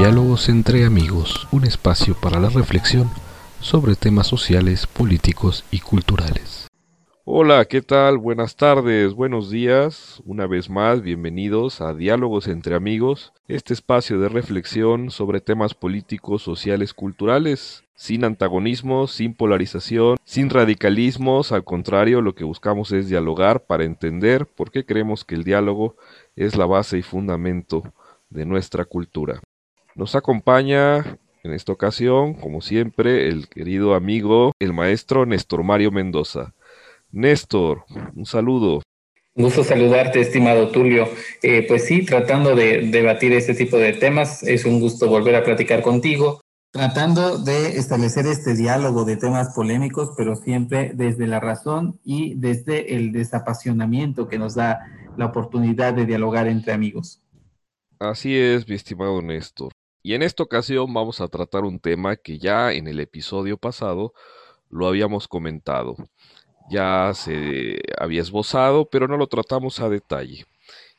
Diálogos entre amigos, un espacio para la reflexión sobre temas sociales, políticos y culturales. Hola, ¿qué tal? Buenas tardes, buenos días. Una vez más, bienvenidos a Diálogos entre amigos, este espacio de reflexión sobre temas políticos, sociales, culturales, sin antagonismos, sin polarización, sin radicalismos, al contrario, lo que buscamos es dialogar para entender por qué creemos que el diálogo es la base y fundamento de nuestra cultura. Nos acompaña en esta ocasión, como siempre, el querido amigo, el maestro Néstor Mario Mendoza. Néstor, un saludo. Un gusto saludarte, estimado Tulio. Eh, pues sí, tratando de debatir este tipo de temas, es un gusto volver a platicar contigo, tratando de establecer este diálogo de temas polémicos, pero siempre desde la razón y desde el desapasionamiento que nos da la oportunidad de dialogar entre amigos. Así es, mi estimado Néstor. Y en esta ocasión vamos a tratar un tema que ya en el episodio pasado lo habíamos comentado. Ya se había esbozado, pero no lo tratamos a detalle.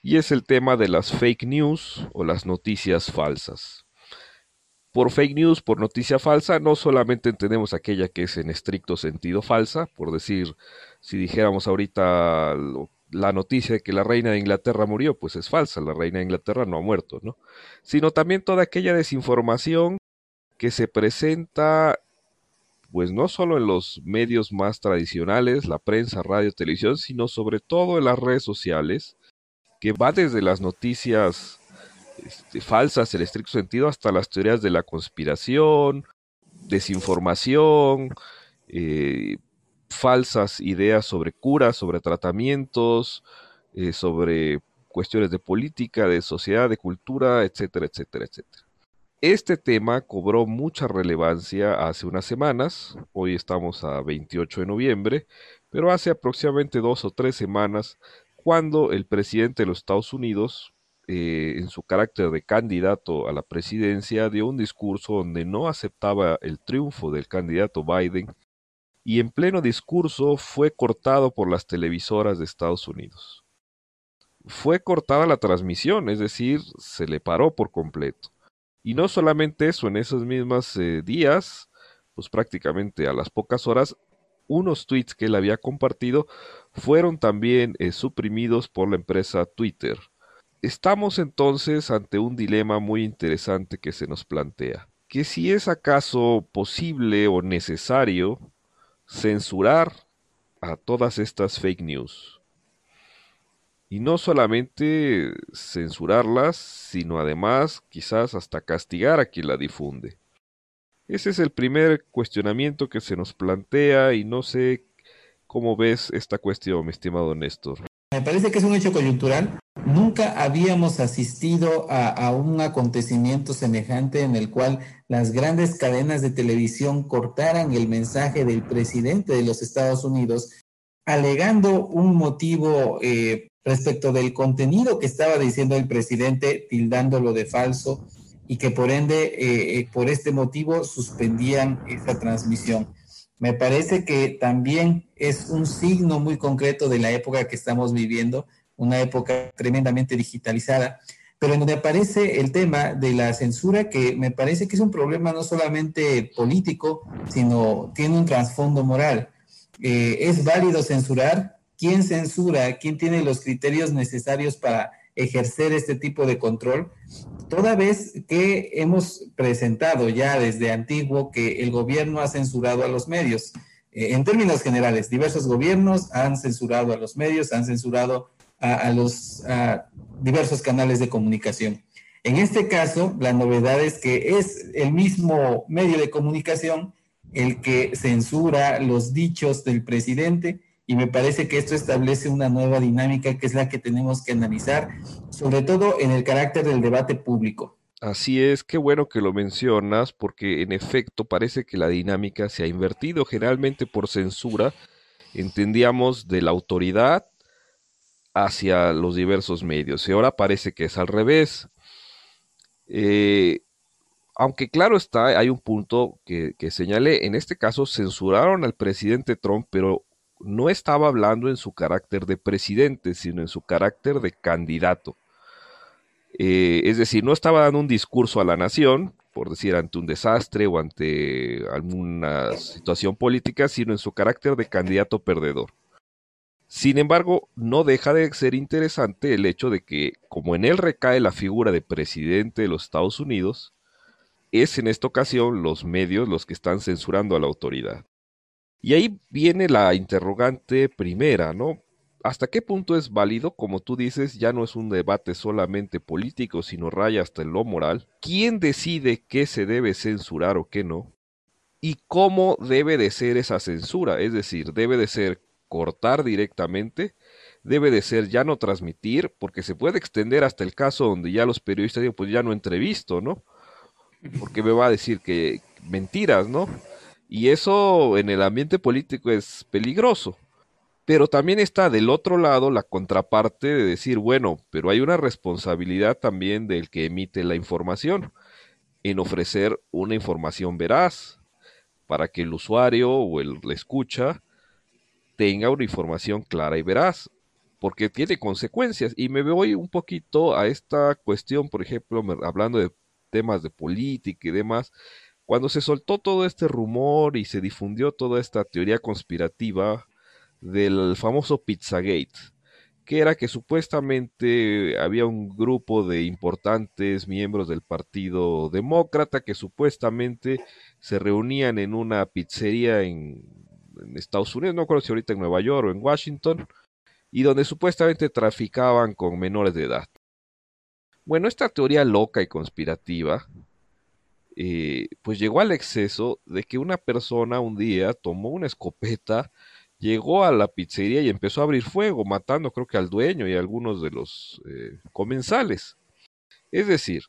Y es el tema de las fake news o las noticias falsas. Por fake news, por noticia falsa, no solamente entendemos aquella que es en estricto sentido falsa, por decir, si dijéramos ahorita la noticia de que la reina de Inglaterra murió, pues es falsa, la reina de Inglaterra no ha muerto, ¿no? Sino también toda aquella desinformación que se presenta, pues no solo en los medios más tradicionales, la prensa, radio, televisión, sino sobre todo en las redes sociales, que va desde las noticias este, falsas en estricto sentido hasta las teorías de la conspiración, desinformación, eh, falsas ideas sobre curas, sobre tratamientos, eh, sobre cuestiones de política, de sociedad, de cultura, etcétera, etcétera, etcétera. Este tema cobró mucha relevancia hace unas semanas, hoy estamos a 28 de noviembre, pero hace aproximadamente dos o tres semanas, cuando el presidente de los Estados Unidos, eh, en su carácter de candidato a la presidencia, dio un discurso donde no aceptaba el triunfo del candidato Biden y en pleno discurso fue cortado por las televisoras de Estados Unidos. Fue cortada la transmisión, es decir, se le paró por completo. Y no solamente eso, en esos mismos eh, días, pues prácticamente a las pocas horas, unos tweets que él había compartido fueron también eh, suprimidos por la empresa Twitter. Estamos entonces ante un dilema muy interesante que se nos plantea, que si es acaso posible o necesario censurar a todas estas fake news. Y no solamente censurarlas, sino además quizás hasta castigar a quien la difunde. Ese es el primer cuestionamiento que se nos plantea y no sé cómo ves esta cuestión, mi estimado Néstor. Me parece que es un hecho coyuntural. Nunca habíamos asistido a, un acontecimiento semejante en el cual las grandes cadenas de televisión cortaran el mensaje del presidente de los Estados Unidos, alegando un motivo eh, respecto del contenido que estaba diciendo el presidente, tildándolo de falso, y que por ende, eh, eh, por este motivo, suspendían esa transmisión. Me parece que también es un signo muy concreto de la época que estamos viviendo, una época tremendamente digitalizada, pero donde aparece el tema de la censura, que me parece que es un problema no solamente político, sino tiene un trasfondo moral. Eh, ¿Es válido censurar? ¿Quién censura? ¿Quién tiene los criterios necesarios para ejercer este tipo de control? Toda vez que hemos presentado ya desde antiguo que el gobierno ha censurado a los medios. Eh, en términos generales, diversos gobiernos han censurado a los medios, han censurado a, los diversos canales de comunicación. En este caso, la novedad es que es el mismo medio de comunicación el que censura los dichos del presidente y me parece que esto establece una nueva dinámica que es la que tenemos que analizar, sobre todo en el carácter del debate público. Así es, qué bueno que lo mencionas, porque en efecto parece que la dinámica se ha invertido. Generalmente por censura entendíamos de la autoridad hacia los diversos medios. Y ahora parece que es al revés. Eh, aunque claro está, hay un punto que, que señalé, en este caso censuraron al presidente Trump, pero no estaba hablando en su carácter de presidente, sino en su carácter de candidato. Eh, es decir, no estaba dando un discurso a la nación, por decir, ante un desastre o ante alguna situación política, sino en su carácter de candidato perdedor. Sin embargo, no deja de ser interesante el hecho de que, como en él recae la figura de presidente de los Estados Unidos, es en esta ocasión los medios los que están censurando a la autoridad. Y ahí viene la interrogante primera, ¿no? ¿Hasta qué punto es válido? Como tú dices, ya no es un debate solamente político, sino raya hasta en lo moral. ¿Quién decide qué se debe censurar o qué no? ¿Y cómo debe de ser esa censura? Es decir, debe de ser cortar directamente, debe de ser ya no transmitir, porque se puede extender hasta el caso donde ya los periodistas digan, pues ya no entrevisto, ¿no? Porque me va a decir que mentiras, ¿no? Y eso en el ambiente político es peligroso. Pero también está del otro lado la contraparte de decir, bueno, pero hay una responsabilidad también del que emite la información en ofrecer una información veraz para que el usuario o el la escucha tenga una información clara y veraz, porque tiene consecuencias. Y me voy un poquito a esta cuestión, por ejemplo, hablando de temas de política y demás, cuando se soltó todo este rumor y se difundió toda esta teoría conspirativa del famoso Pizzagate, que era que supuestamente había un grupo de importantes miembros del Partido Demócrata que supuestamente se reunían en una pizzería en, Estados Unidos, no recuerdo si ahorita en Nueva York o en Washington, y donde supuestamente traficaban con menores de edad. Bueno, esta teoría loca y conspirativa, eh, pues llegó al exceso de que una persona un día tomó una escopeta, llegó a la pizzería y empezó a abrir fuego, matando creo que al dueño y a algunos de los eh, comensales. Es decir,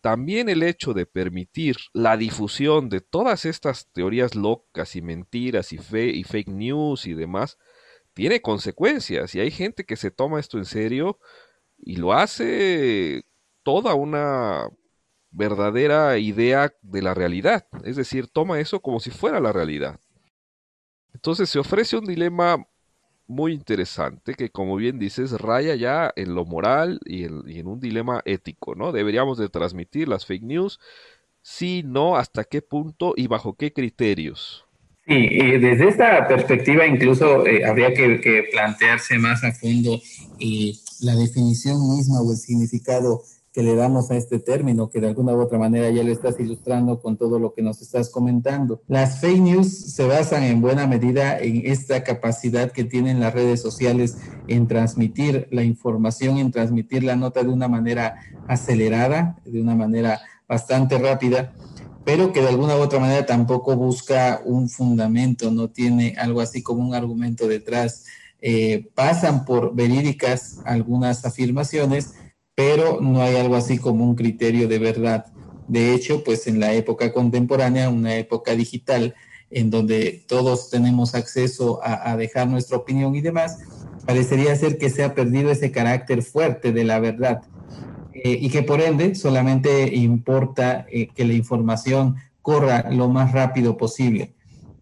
también el hecho de permitir la difusión de todas estas teorías locas y mentiras y, fe y fake news y demás, tiene consecuencias y hay gente que se toma esto en serio y lo hace toda una verdadera idea de la realidad, es decir, toma eso como si fuera la realidad. Entonces se ofrece un dilema muy interesante que, como bien dices, raya ya en lo moral y en, un dilema ético, ¿no? Deberíamos de transmitir las fake news, si no, hasta qué punto y bajo qué criterios. Sí, y desde esta perspectiva incluso eh, habría que, plantearse más a fondo eh, la definición misma o el significado que le damos a este término, que de alguna u otra manera ya lo estás ilustrando con todo lo que nos estás comentando. Las fake news se basan en buena medida en esta capacidad que tienen las redes sociales en transmitir la información, en transmitir la nota de una manera acelerada, de una manera bastante rápida, pero que de alguna u otra manera tampoco busca un fundamento, no tiene algo así como un argumento detrás. Eh, pasan por verídicas algunas afirmaciones, pero no hay algo así como un criterio de verdad. De hecho, pues en la época contemporánea, una época digital, en donde todos tenemos acceso a, dejar nuestra opinión y demás, parecería ser que se ha perdido ese carácter fuerte de la verdad eh, y que por ende solamente importa eh, que la información corra lo más rápido posible.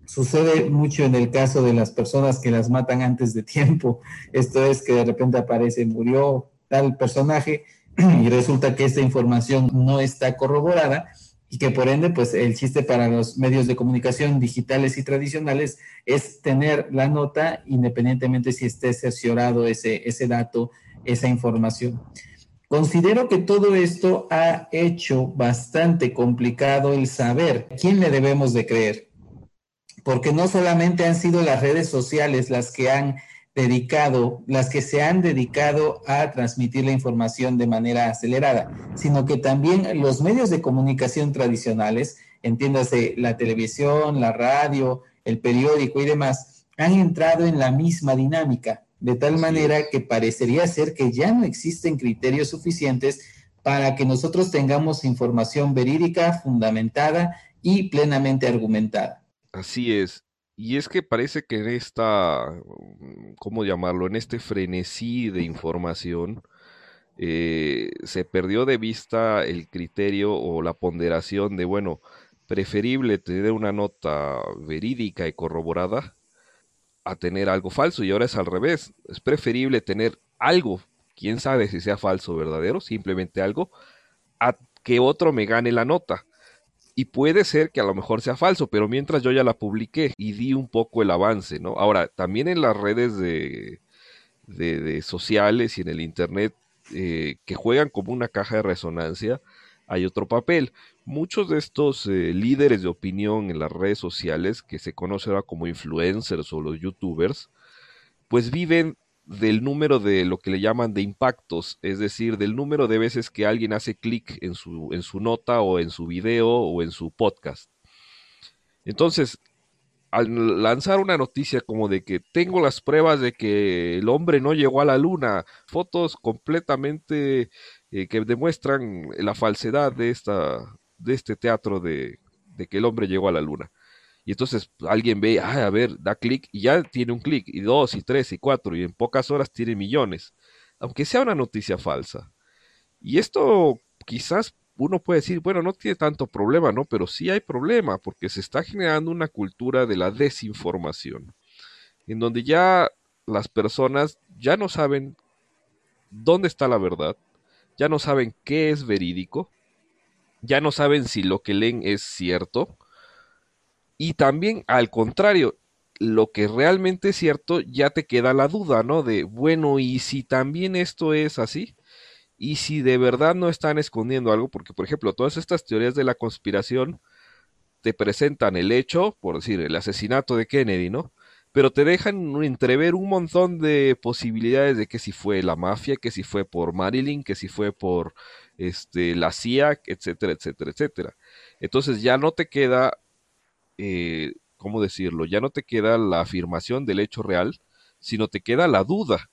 Sucede mucho en el caso de las personas que las matan antes de tiempo. Esto es que de repente aparece, murió tal personaje y resulta que esta información no está corroborada y que por ende, pues el chiste para los medios de comunicación digitales y tradicionales es tener la nota independientemente si esté cerciorado ese, ese dato, esa información. Considero que todo esto ha hecho bastante complicado el saber quién le debemos de creer, porque no solamente han sido las redes sociales las que han dedicado, las que se han dedicado a transmitir la información de manera acelerada, sino que también los medios de comunicación tradicionales, entiéndase la televisión, la radio, el periódico y demás, han entrado en la misma dinámica, de tal manera que parecería ser que ya no existen criterios suficientes para que nosotros tengamos información verídica, fundamentada y plenamente argumentada. Así es. Y es que parece que en esta, ¿cómo llamarlo? En este frenesí de información, eh, se perdió de vista el criterio o la ponderación de, bueno, preferible tener una nota verídica y corroborada a tener algo falso. Y ahora es al revés. Es preferible tener algo quién sabe si sea falso o verdadero, simplemente algo, a que otro me gane la nota. Y puede ser que a lo mejor sea falso, pero mientras yo ya la publiqué y di un poco el avance, ¿no? Ahora, también en las redes de, de, sociales y en el Internet eh, que juegan como una caja de resonancia, hay otro papel. Muchos de estos eh, líderes de opinión en las redes sociales, que se conocen ahora como influencers o los youtubers, pues viven del número de lo que le llaman de impactos, es decir, del número de veces que alguien hace clic en su, en su nota o en su video o en su podcast. Entonces, al lanzar una noticia como de que tengo las pruebas de que el hombre no llegó a la luna, fotos completamente eh, que demuestran la falsedad de, esta, de este teatro de, de que el hombre llegó a la luna. Y entonces alguien ve, a ver, da clic y ya tiene un clic, y dos, y tres, y cuatro, y en pocas horas tiene millones, aunque sea una noticia falsa. Y esto quizás uno puede decir, bueno, no tiene tanto problema, ¿no? Pero sí hay problema, porque se está generando una cultura de la desinformación, en donde ya las personas ya no saben dónde está la verdad, ya no saben qué es verídico, ya no saben si lo que leen es cierto, y también, al contrario, lo que realmente es cierto, ya te queda la duda, ¿no? De, bueno, ¿y si también esto es así? ¿Y si de verdad no están escondiendo algo? Porque, por ejemplo, todas estas teorías de la conspiración te presentan el hecho, por decir, el asesinato de Kennedy, ¿no? Pero te dejan entrever un montón de posibilidades de que si fue la mafia, que si fue por Marilyn, que si fue por este, la CIA, etcétera, etcétera, etcétera. Entonces ya no te queda eh, ¿cómo decirlo? Ya no te queda la afirmación del hecho real, sino te queda la duda,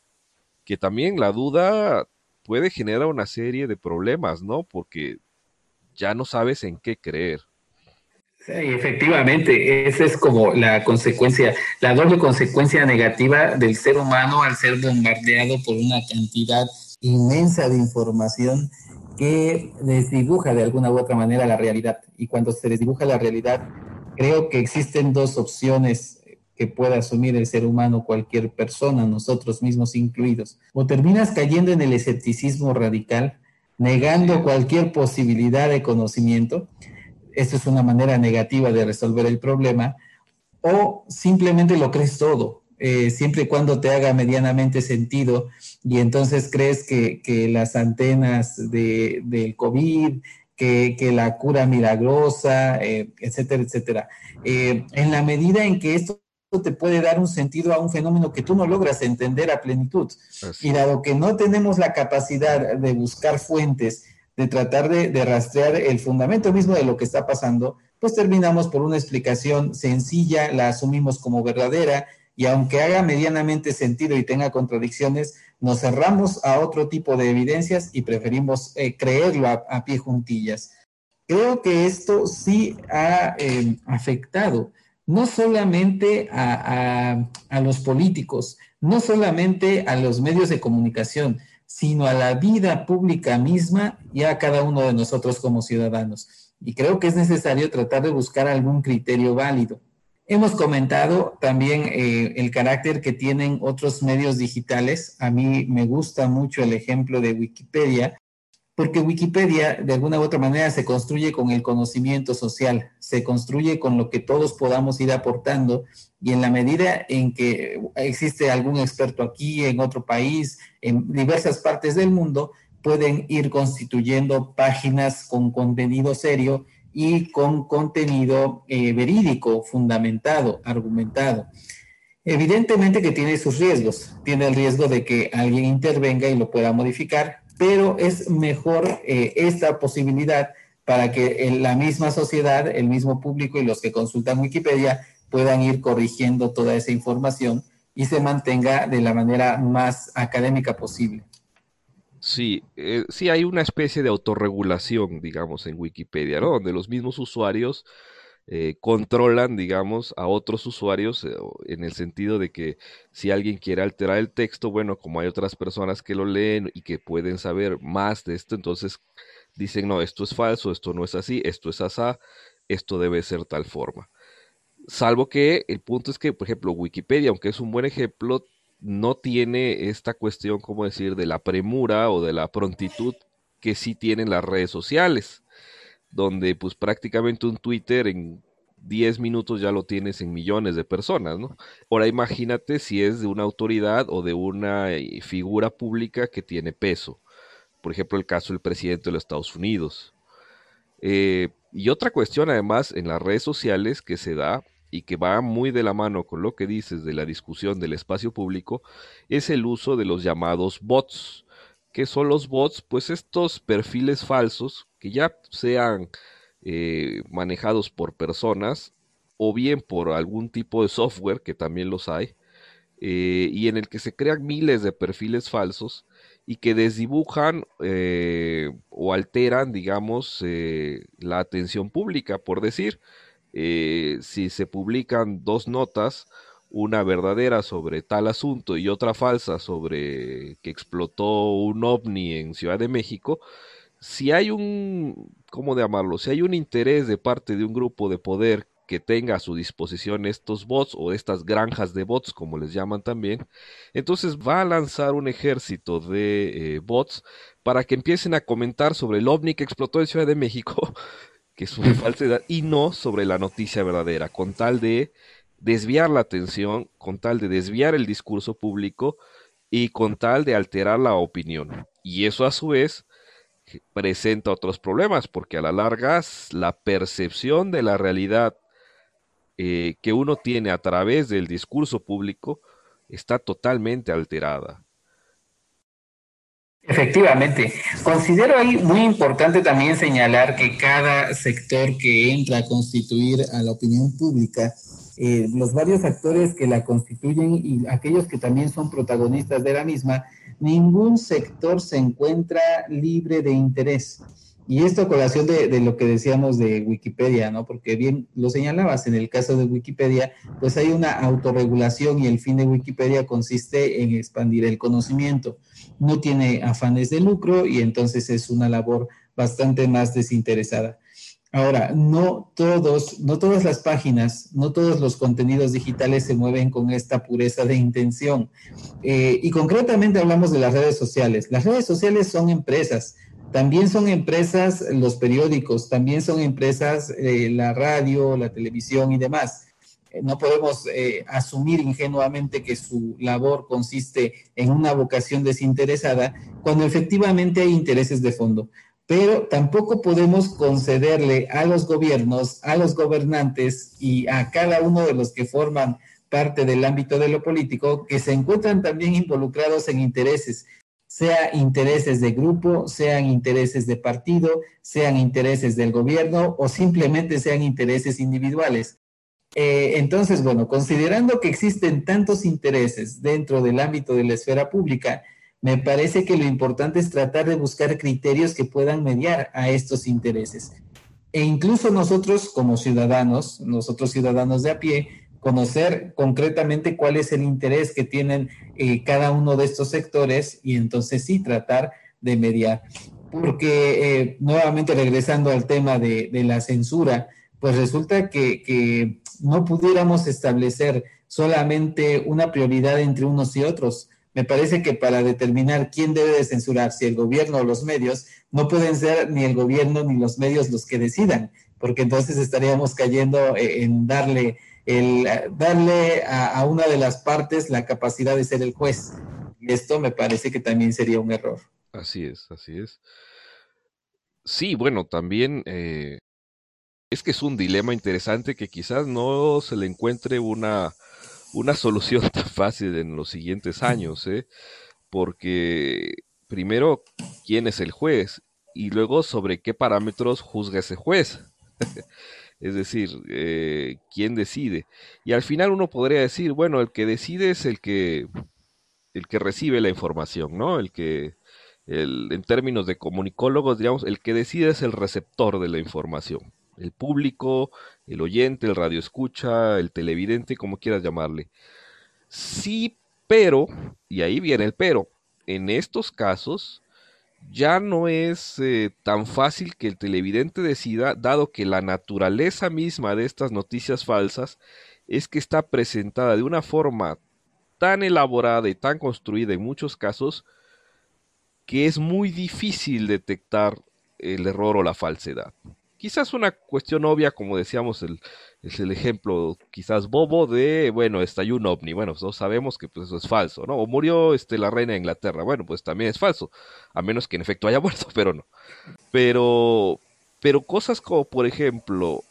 que también la duda puede generar una serie de problemas, ¿no? Porque ya no sabes en qué creer. Sí, efectivamente, esa es como la consecuencia, la doble consecuencia negativa del ser humano al ser bombardeado por una cantidad inmensa de información que desdibuja de alguna u otra manera la realidad. Y cuando se desdibuja la realidad, creo que existen dos opciones que puede asumir el ser humano, cualquier persona, nosotros mismos incluidos. O terminas cayendo en el escepticismo radical, negando cualquier posibilidad de conocimiento. Esto es una manera negativa de resolver el problema. O simplemente lo crees todo, eh, siempre y cuando te haga medianamente sentido y entonces crees que, que las antenas de, del COVID, que, la cura milagrosa, eh, etcétera, etcétera. Eh, en la medida en que esto te puede dar un sentido a un fenómeno que tú no logras entender a plenitud. Y dado que no tenemos la capacidad de buscar fuentes, de tratar de, de, rastrear el fundamento mismo de lo que está pasando, pues terminamos por una explicación sencilla, la asumimos como verdadera y aunque haga medianamente sentido y tenga contradicciones, nos cerramos a otro tipo de evidencias y preferimos eh, creerlo a, pie juntillas. Creo que esto sí ha em, afectado no solamente a, los políticos, no solamente a los medios de comunicación, sino a la vida pública misma y a cada uno de nosotros como ciudadanos. Y creo que es necesario tratar de buscar algún criterio válido. Hemos comentado también eh, el carácter que tienen otros medios digitales. A mí me gusta mucho el ejemplo de Wikipedia, porque Wikipedia de alguna u otra manera se construye con el conocimiento social, se construye con lo que todos podamos ir aportando y en la medida en que existe algún experto aquí, en otro país, en diversas partes del mundo, pueden ir constituyendo páginas con contenido serio y con contenido eh, verídico, fundamentado, argumentado. Evidentemente que tiene sus riesgos, tiene el riesgo de que alguien intervenga y lo pueda modificar, pero es mejor eh, esta posibilidad para que la misma sociedad, el mismo público y los que consultan Wikipedia puedan ir corrigiendo toda esa información y se mantenga de la manera más académica posible. Sí, eh, sí hay una especie de autorregulación, digamos, en Wikipedia, ¿no? Donde los mismos usuarios eh, controlan, digamos, a otros usuarios eh, en el sentido de que si alguien quiere alterar el texto, bueno, como hay otras personas que lo leen y que pueden saber más de esto, entonces dicen, no, esto es falso, esto no es así, esto es asá, esto debe ser tal forma. Salvo que el punto es que, por ejemplo, Wikipedia, aunque es un buen ejemplo, no tiene esta cuestión, como decir, de la premura o de la prontitud que sí tienen las redes sociales, donde pues prácticamente un Twitter en 10 minutos ya lo tienes en millones de personas, ¿no? Ahora imagínate si es de una autoridad o de una eh, figura pública que tiene peso. Por ejemplo, el caso del presidente de los Estados Unidos. Eh, y otra cuestión además en las redes sociales que se da y que va muy de la mano con lo que dices de la discusión del espacio público es el uso de los llamados bots. ¿Qué son los bots? Pues estos perfiles falsos que ya sean eh, manejados por personas o bien por algún tipo de software, que también los hay, eh, y en el que se crean miles de perfiles falsos y que desdibujan eh, o alteran, digamos, la atención pública. Por decir, si se publican dos notas, una verdadera sobre tal asunto y otra falsa sobre que explotó un ovni en Ciudad de México, si hay un, ¿cómo llamarlo? Si hay un interés de parte de un grupo de poder que tenga a su disposición estos bots o estas granjas de bots, como les llaman también, entonces va a lanzar un ejército de eh, bots para que empiecen a comentar sobre el ovni que explotó en Ciudad de México, que es una falsedad, y no sobre la noticia verdadera, con tal de desviar la atención, con tal de desviar el discurso público y con tal de alterar la opinión. Y eso a su vez presenta otros problemas, porque a la larga la percepción de la realidad eh, que uno tiene a través del discurso público está totalmente alterada. Efectivamente. Considero ahí muy importante también señalar que cada sector que entra a constituir a la opinión pública, eh, los varios actores que la constituyen y aquellos que también son protagonistas de la misma, ningún sector se encuentra libre de interés. Y esto a colación de, lo que decíamos de Wikipedia, ¿no? Porque bien lo señalabas, en el caso de Wikipedia, pues hay una autorregulación y el fin de Wikipedia consiste en expandir el conocimiento. No tiene afanes de lucro y entonces es una labor bastante más desinteresada. Ahora, no todos, no todas las páginas, no todos los contenidos digitales se mueven con esta pureza de intención. Eh, y concretamente hablamos de las redes sociales. Las redes sociales son empresas, también son empresas los periódicos, también son empresas eh, la radio, la televisión y demás. Eh, no podemos asumir ingenuamente que su labor consiste en una vocación desinteresada cuando efectivamente hay intereses de fondo pero tampoco podemos concederle a los gobiernos, a los gobernantes y a cada uno de los que forman parte del ámbito de lo político que se encuentran también involucrados en intereses, sea intereses de grupo, sean intereses de partido, sean intereses del gobierno o simplemente sean intereses individuales. Eh, entonces, bueno, considerando que existen tantos intereses dentro del ámbito de la esfera pública, me parece que lo importante es tratar de buscar criterios que puedan mediar a estos intereses. E incluso nosotros como ciudadanos, nosotros ciudadanos de a pie, conocer concretamente cuál es el interés que tienen eh, cada uno de estos sectores y entonces sí tratar de mediar. Porque eh, nuevamente regresando al tema de, la censura, pues resulta que, que no pudiéramos establecer solamente una prioridad entre unos y otros, me parece que para determinar quién debe de censurar, si el gobierno o los medios, no pueden ser ni el gobierno ni los medios los que decidan, porque entonces estaríamos cayendo eh, en darle, el, darle a, una de las partes la capacidad de ser el juez. Y esto me parece que también sería un error. Así es, así es. Sí, bueno, también eh, es que es un dilema interesante que quizás no se le encuentre una una solución tan fácil en los siguientes años, ¿eh? porque primero, ¿quién es el juez? Y luego, ¿sobre qué parámetros juzga ese juez? es decir, eh, ¿quién decide? Y al final uno podría decir, bueno, el que decide es el que, el que recibe la información, ¿no? El que, el, en términos de comunicólogos, digamos, el que decide es el receptor de la información el público, el oyente, el radio escucha, el televidente, como quieras llamarle. Sí, pero, y ahí viene el pero, en estos casos ya no es eh, tan fácil que el televidente decida, dado que la naturaleza misma de estas noticias falsas es que está presentada de una forma tan elaborada y tan construida en muchos casos que es muy difícil detectar el error o la falsedad. Quizás una cuestión obvia, como decíamos, el, es el ejemplo quizás bobo de, bueno, estalló un ovni. Bueno, todos sabemos que pues, eso es falso, ¿no? O murió este, la reina de Inglaterra. Bueno, pues también es falso, a menos que en efecto haya muerto, pero no. Pero, pero cosas como, por ejemplo,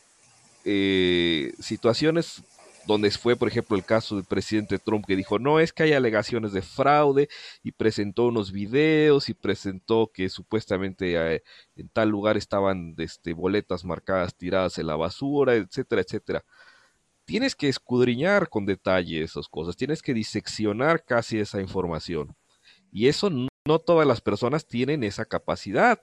eh, situaciones donde fue, por ejemplo, el caso del presidente Trump que dijo, no, es que hay alegaciones de fraude y presentó unos videos y presentó que supuestamente eh, en tal lugar estaban este, boletas marcadas tiradas en la basura, etcétera, etcétera. Tienes que escudriñar con detalle esas cosas, tienes que diseccionar casi esa información. Y eso no todas las personas tienen esa capacidad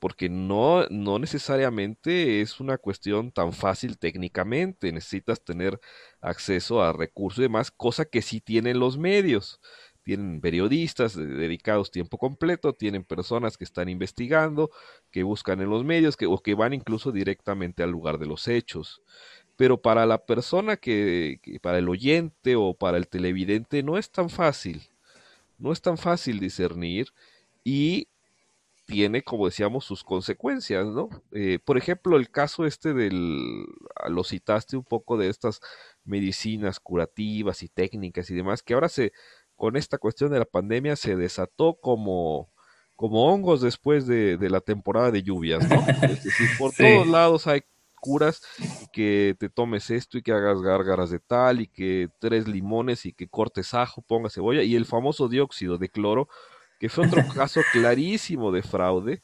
porque no, no necesariamente es una cuestión tan fácil técnicamente, necesitas tener acceso a recursos y demás, cosa que sí tienen los medios. Tienen periodistas dedicados tiempo completo, tienen personas que están investigando, que buscan en los medios, que, o que van incluso directamente al lugar de los hechos. Pero para la persona que, que para el oyente o para el televidente no es tan fácil, no es tan fácil discernir y tiene, como decíamos, sus consecuencias, ¿no? Eh, por ejemplo, el caso este del, ah, lo citaste un poco de estas medicinas curativas y técnicas y demás, que ahora se, con esta cuestión de la pandemia se desató como, como hongos después de, la temporada de lluvias, ¿no? Es decir, por todos lados hay curas y que te tomes esto y que hagas gárgaras de tal y que tres limones y que cortes ajo, pongas cebolla y el famoso dióxido de cloro que fue otro caso clarísimo de fraude,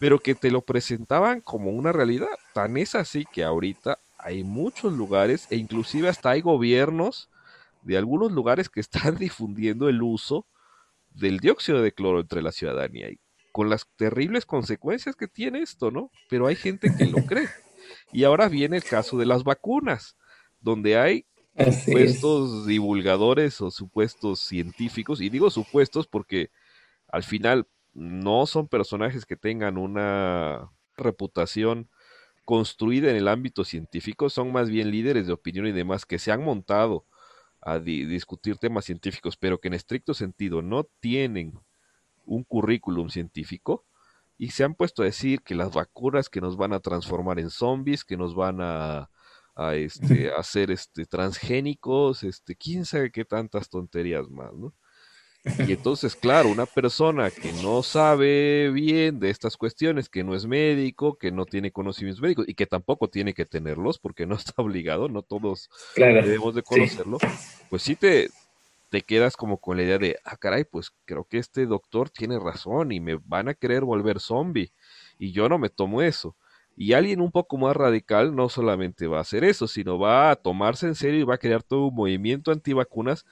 pero que te lo presentaban como una realidad. Tan es así que ahorita hay muchos lugares e inclusive hasta hay gobiernos de algunos lugares que están difundiendo el uso del dióxido de cloro entre la ciudadanía y con las terribles consecuencias que tiene esto, ¿no? Pero hay gente que lo cree. Y ahora viene el caso de las vacunas, donde hay supuestos divulgadores o supuestos científicos, y digo supuestos porque al final no son personajes que tengan una reputación construida en el ámbito científico, son más bien líderes de opinión y demás que se han montado a discutir temas científicos, pero que en estricto sentido no tienen un currículum científico y se han puesto a decir que las vacunas que nos van a transformar en zombies, que nos van a, a este, hacer este, transgénicos, este, quién sabe qué tantas tonterías más, ¿no? Y entonces, claro, una persona que no sabe bien de estas cuestiones, que no es médico, que no tiene conocimientos médicos y que tampoco tiene que tenerlos porque no está obligado, no todos debemos de conocerlo, pues sí te, te quedas como con la idea de, ah, caray, pues creo que este doctor tiene razón y me van a querer volver zombie y yo no me tomo eso. Y alguien un poco más radical no solamente va a hacer eso, sino va a tomarse en serio y va a crear todo un movimiento antivacunas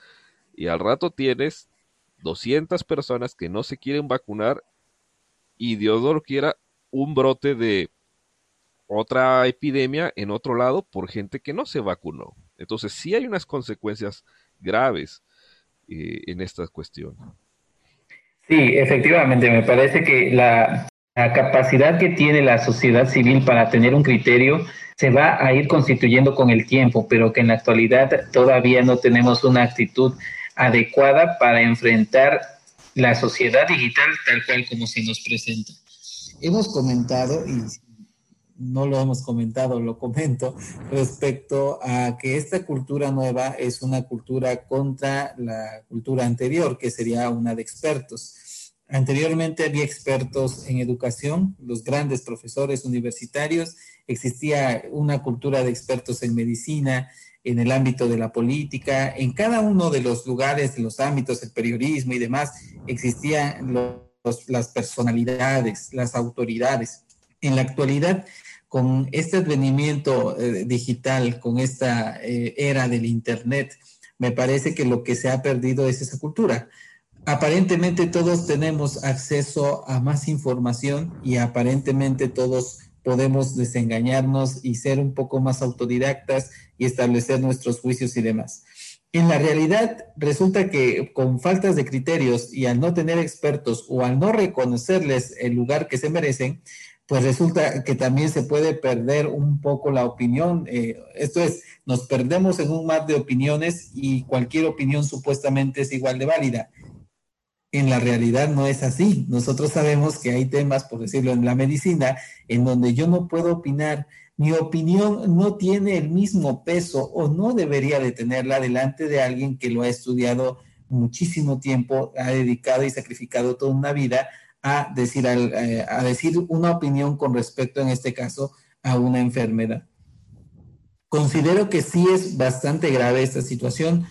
y al rato tienes 200 personas que no se quieren vacunar y Dios lo quiera, un brote de otra epidemia en otro lado por gente que no se vacunó. Entonces sí hay unas consecuencias graves eh, en esta cuestión. Sí, efectivamente, me parece que la capacidad que tiene la sociedad civil para tener un criterio se va a ir constituyendo con el tiempo, pero que en la actualidad todavía no tenemos una actitud adecuada para enfrentar la sociedad digital tal cual como se nos presenta. Hemos comentado, y no lo hemos comentado, lo comento, respecto a que esta cultura nueva es una cultura contra la cultura anterior, que sería una de expertos. Anteriormente había expertos en educación, los grandes profesores universitarios, existía una cultura de expertos en medicina, en el ámbito de la política, en cada uno de los lugares, de los ámbitos, el periodismo y demás, existían las personalidades, las autoridades. En la actualidad, con este advenimiento eh, digital, con esta eh, era del Internet, me parece que lo que se ha perdido es esa cultura. Aparentemente todos tenemos acceso a más información y aparentemente todos podemos desengañarnos y ser un poco más autodidactas y establecer nuestros juicios y demás. En la realidad, resulta que con faltas de criterios y al no tener expertos o al no reconocerles el lugar que se merecen, pues resulta que también se puede perder un poco la opinión. Eh, esto es, nos perdemos en un mar de opiniones y cualquier opinión supuestamente es igual de válida. En la realidad no es así. Nosotros sabemos que hay temas, por decirlo, en la medicina, en donde yo no puedo opinar. Mi opinión no tiene el mismo peso o no debería de tenerla delante de alguien que lo ha estudiado muchísimo tiempo, ha dedicado y sacrificado toda una vida a decir, eh, a decir una opinión con respecto, en este caso, a una enfermedad. Considero que sí es bastante grave esta situación,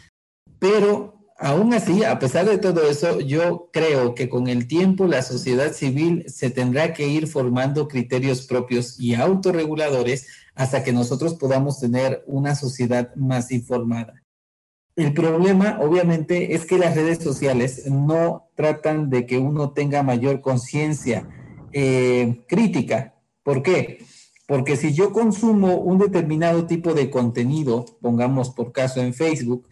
pero aún así, a pesar de todo eso, yo creo que con el tiempo la sociedad civil se tendrá que ir formando criterios propios y autorreguladores hasta que nosotros podamos tener una sociedad más informada. El problema, obviamente, es que las redes sociales no tratan de que uno tenga mayor conciencia eh, crítica. ¿Por qué? Porque si yo consumo un determinado tipo de contenido, pongamos por caso en Facebook,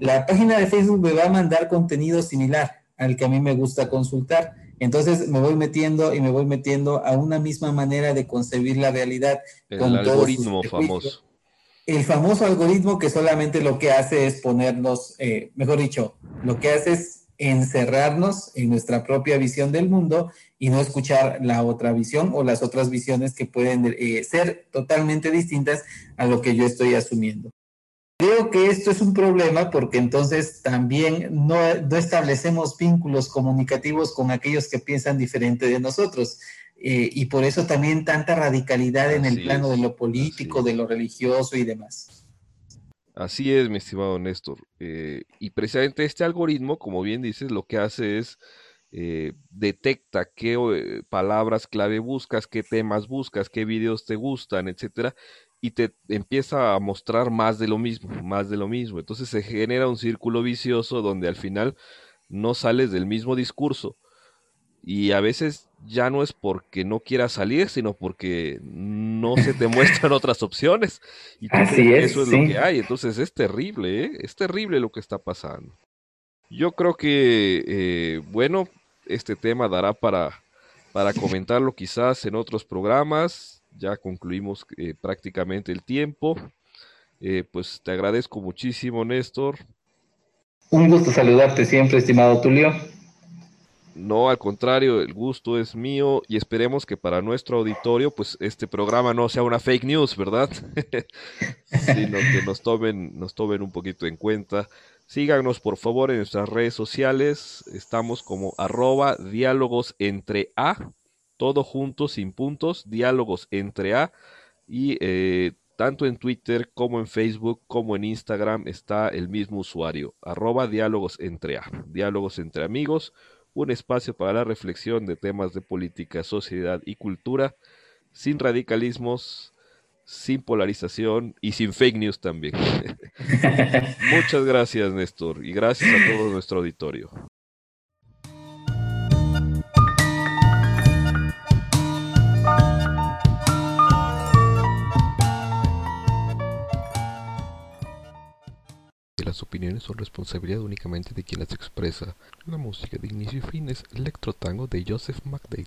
la página de Facebook me va a mandar contenido similar al que a mí me gusta consultar. Entonces me voy metiendo y me voy metiendo a una misma manera de concebir la realidad. El algoritmo famoso el famoso algoritmo que solamente lo que hace es ponernos, eh, mejor dicho, lo que hace es encerrarnos en nuestra propia visión del mundo y no escuchar la otra visión o las otras visiones que pueden eh, ser totalmente distintas a lo que yo estoy asumiendo. Creo que esto es un problema porque entonces también no, no establecemos vínculos comunicativos con aquellos que piensan diferente de nosotros. Eh, y por eso también tanta radicalidad en el plano de lo político, de lo religioso y demás. Así es, mi estimado Néstor. Eh, y precisamente este algoritmo, como bien dices, lo que hace es eh, detecta qué palabras clave buscas, qué temas buscas, qué videos te gustan, etcétera, y te empieza a mostrar más de lo mismo, más de lo mismo. Entonces se genera un círculo vicioso donde al final no sales del mismo discurso y a veces ya no es porque no quieras salir, sino porque no se te muestran otras opciones. Y Así es, eso es lo que hay. Entonces es terrible, ¿eh? es terrible lo que está pasando. Yo creo que, eh, bueno, este tema dará para, para comentarlo quizás en otros programas. Ya concluimos eh, prácticamente el tiempo. Eh, pues te agradezco muchísimo, Néstor. Un gusto saludarte siempre, estimado Tulio. No, al contrario, el gusto es mío y esperemos que para nuestro auditorio, pues este programa no sea una fake news, ¿verdad? Sino que nos tomen, nos tomen un poquito en cuenta. Síganos por favor en nuestras redes sociales. Estamos como arroba diálogos entre A, todo junto, sin puntos, diálogos entre A. Y eh, tanto en Twitter como en Facebook como en Instagram está el mismo usuario, arroba diálogos entre A, diálogos entre amigos un espacio para la reflexión de temas de política, sociedad y cultura, sin radicalismos, sin polarización y sin fake news también. Muchas gracias, Néstor, y gracias a todo nuestro auditorio. Las opiniones son responsabilidad únicamente de quien las expresa. La música de inicio y fin es Electro Tango de Joseph McDade.